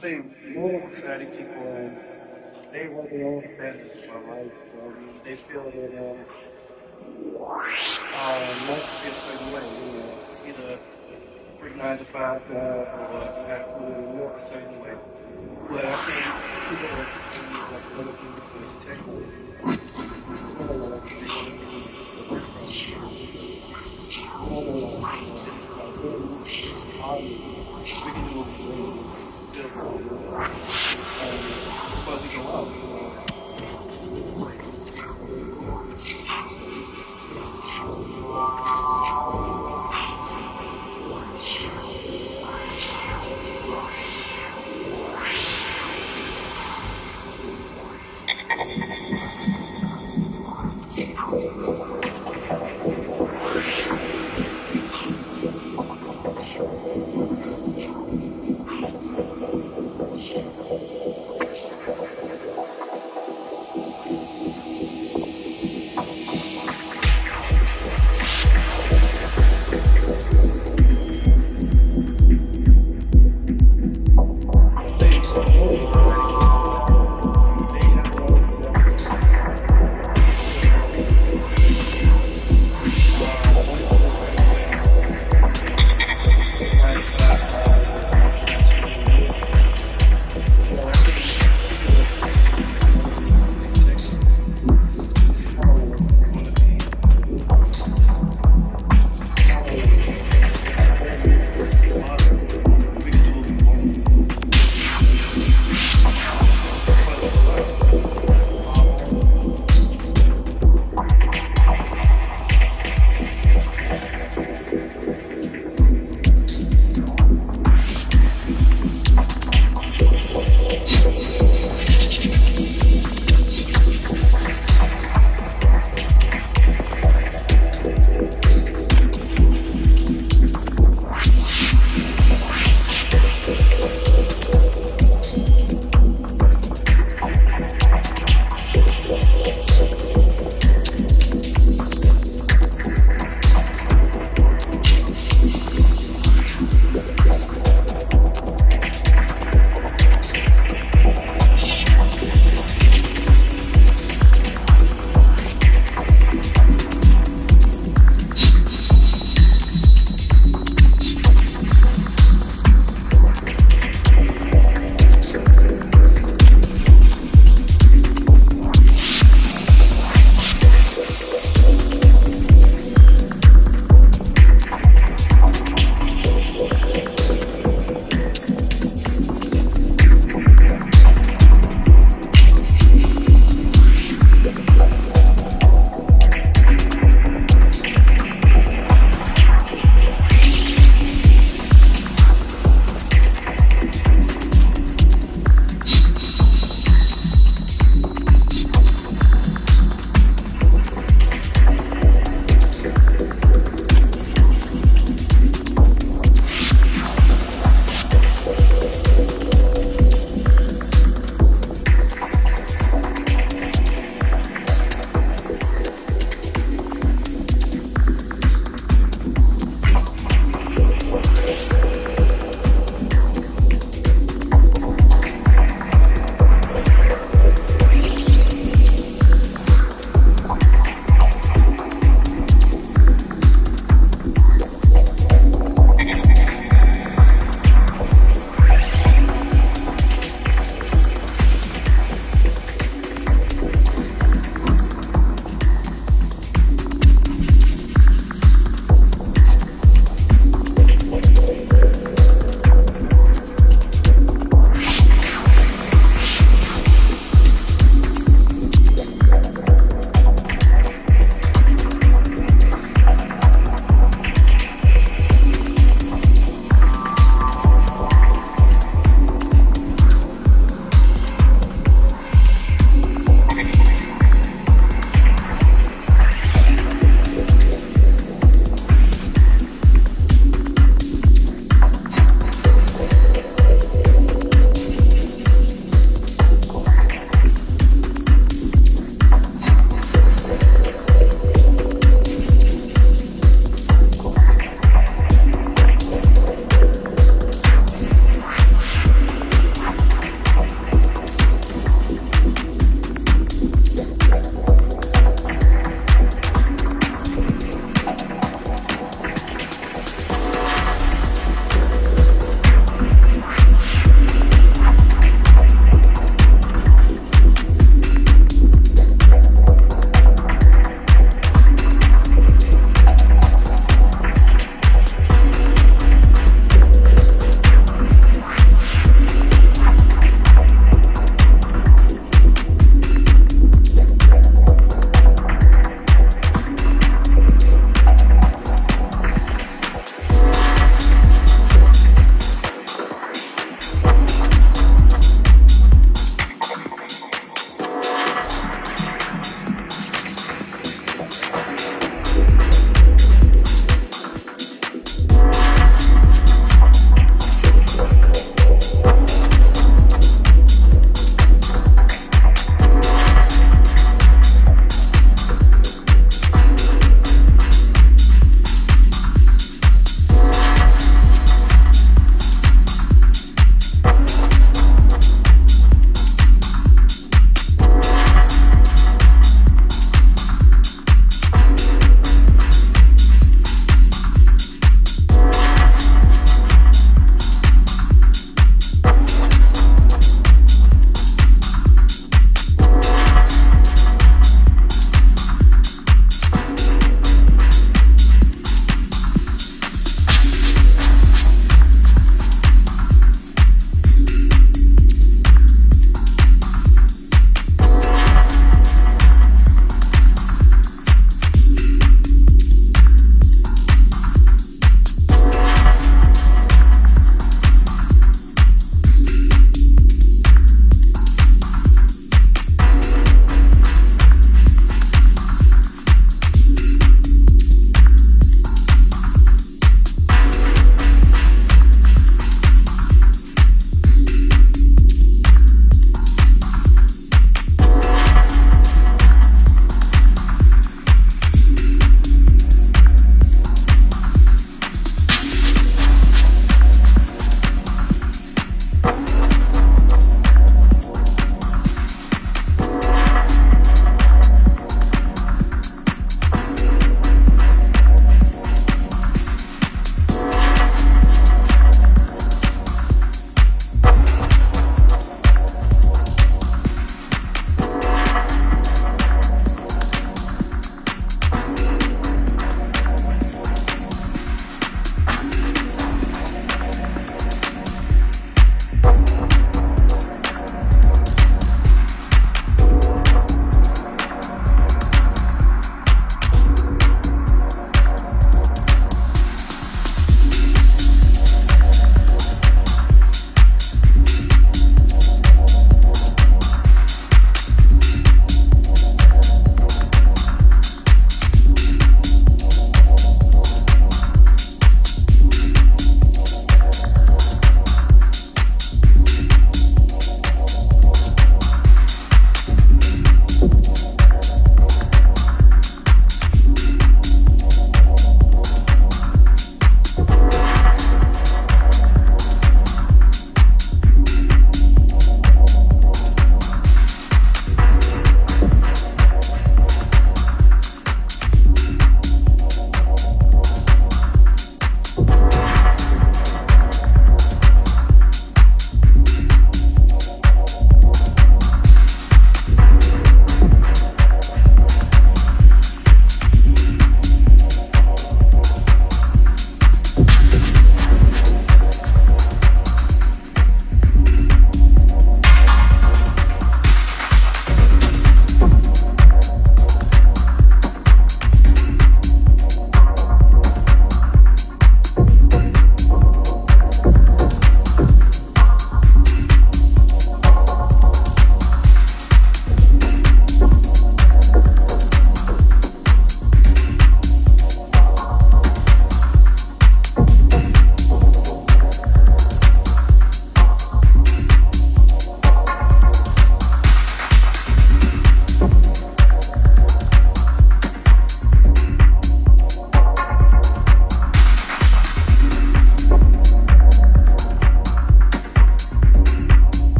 think more exciting people, and they were the only facets of my life. Um, they feel that um, uh, life be a certain way, you know, either work nine to five job or to work a certain way. But I think people are know, like want to be from. You know, is about hard, we can do. Pode ir. lá,